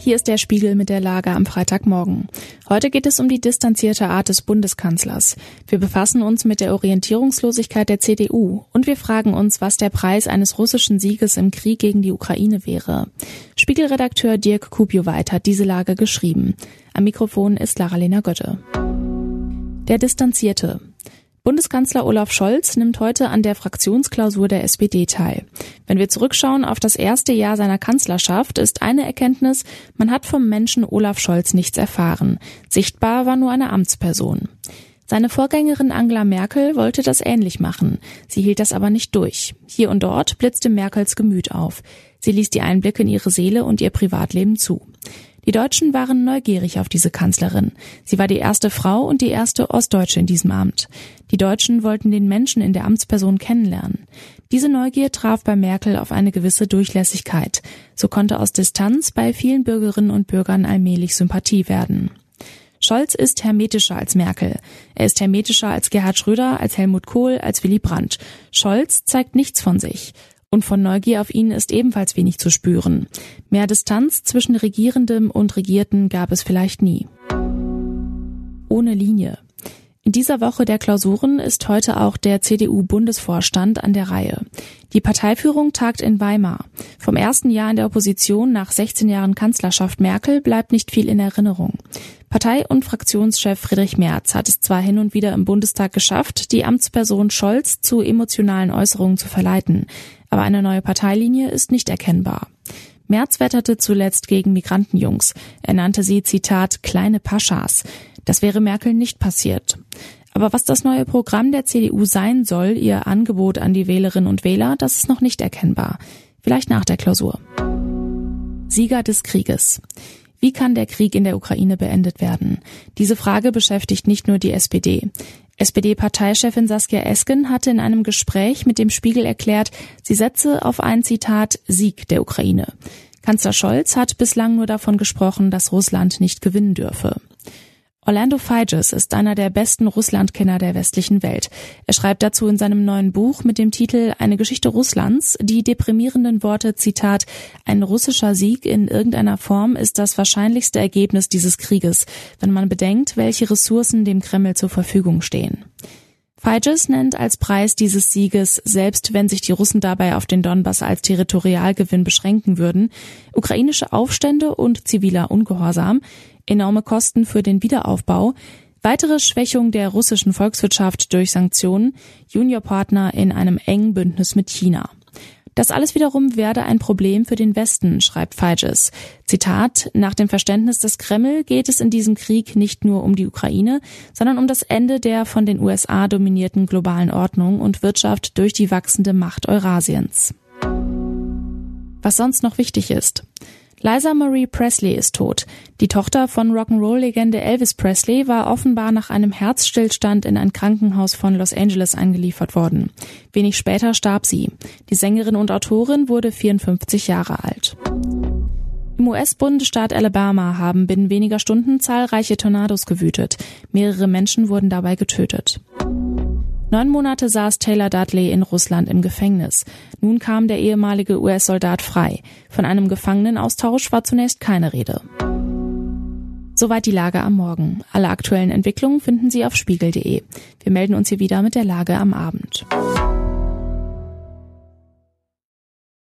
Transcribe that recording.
Hier ist der Spiegel mit der Lage am Freitagmorgen. Heute geht es um die distanzierte Art des Bundeskanzlers. Wir befassen uns mit der Orientierungslosigkeit der CDU und wir fragen uns, was der Preis eines russischen Sieges im Krieg gegen die Ukraine wäre. Spiegelredakteur Dirk Kupioweit hat diese Lage geschrieben. Am Mikrofon ist Lara-Lena Götte. Der Distanzierte. Bundeskanzler Olaf Scholz nimmt heute an der Fraktionsklausur der SPD teil. Wenn wir zurückschauen auf das erste Jahr seiner Kanzlerschaft, ist eine Erkenntnis, man hat vom Menschen Olaf Scholz nichts erfahren. Sichtbar war nur eine Amtsperson. Seine Vorgängerin Angela Merkel wollte das ähnlich machen. Sie hielt das aber nicht durch. Hier und dort blitzte Merkels Gemüt auf. Sie ließ die Einblicke in ihre Seele und ihr Privatleben zu. Die Deutschen waren neugierig auf diese Kanzlerin. Sie war die erste Frau und die erste Ostdeutsche in diesem Amt. Die Deutschen wollten den Menschen in der Amtsperson kennenlernen. Diese Neugier traf bei Merkel auf eine gewisse Durchlässigkeit. So konnte aus Distanz bei vielen Bürgerinnen und Bürgern allmählich Sympathie werden. Scholz ist hermetischer als Merkel. Er ist hermetischer als Gerhard Schröder, als Helmut Kohl, als Willy Brandt. Scholz zeigt nichts von sich. Und von Neugier auf ihn ist ebenfalls wenig zu spüren. Mehr Distanz zwischen Regierendem und Regierten gab es vielleicht nie. Ohne Linie. In dieser Woche der Klausuren ist heute auch der CDU-Bundesvorstand an der Reihe. Die Parteiführung tagt in Weimar. Vom ersten Jahr in der Opposition nach 16 Jahren Kanzlerschaft Merkel bleibt nicht viel in Erinnerung. Partei- und Fraktionschef Friedrich Merz hat es zwar hin und wieder im Bundestag geschafft, die Amtsperson Scholz zu emotionalen Äußerungen zu verleiten, aber eine neue Parteilinie ist nicht erkennbar. Merz wetterte zuletzt gegen Migrantenjungs. Er nannte sie, Zitat, kleine Paschas. Das wäre Merkel nicht passiert. Aber was das neue Programm der CDU sein soll, ihr Angebot an die Wählerinnen und Wähler, das ist noch nicht erkennbar. Vielleicht nach der Klausur. Sieger des Krieges. Wie kann der Krieg in der Ukraine beendet werden? Diese Frage beschäftigt nicht nur die SPD. SPD-Parteichefin Saskia Esken hatte in einem Gespräch mit dem Spiegel erklärt, sie setze auf ein Zitat Sieg der Ukraine. Kanzler Scholz hat bislang nur davon gesprochen, dass Russland nicht gewinnen dürfe. Orlando Figes ist einer der besten Russlandkenner der westlichen Welt. Er schreibt dazu in seinem neuen Buch mit dem Titel Eine Geschichte Russlands die deprimierenden Worte Zitat Ein russischer Sieg in irgendeiner Form ist das wahrscheinlichste Ergebnis dieses Krieges, wenn man bedenkt, welche Ressourcen dem Kreml zur Verfügung stehen. Figes nennt als Preis dieses Sieges, selbst wenn sich die Russen dabei auf den Donbass als Territorialgewinn beschränken würden, ukrainische Aufstände und ziviler Ungehorsam, enorme Kosten für den Wiederaufbau, weitere Schwächung der russischen Volkswirtschaft durch Sanktionen, Juniorpartner in einem engen Bündnis mit China. Das alles wiederum werde ein Problem für den Westen, schreibt Feiges. Zitat, nach dem Verständnis des Kreml geht es in diesem Krieg nicht nur um die Ukraine, sondern um das Ende der von den USA dominierten globalen Ordnung und Wirtschaft durch die wachsende Macht Eurasiens. Was sonst noch wichtig ist. Liza Marie Presley ist tot. Die Tochter von Rock'n'Roll-Legende Elvis Presley war offenbar nach einem Herzstillstand in ein Krankenhaus von Los Angeles eingeliefert worden. Wenig später starb sie. Die Sängerin und Autorin wurde 54 Jahre alt. Im US-Bundesstaat Alabama haben binnen weniger Stunden zahlreiche Tornados gewütet. Mehrere Menschen wurden dabei getötet. Neun Monate saß Taylor Dudley in Russland im Gefängnis. Nun kam der ehemalige US-Soldat frei. Von einem Gefangenenaustausch war zunächst keine Rede. Soweit die Lage am Morgen. Alle aktuellen Entwicklungen finden Sie auf spiegel.de. Wir melden uns hier wieder mit der Lage am Abend.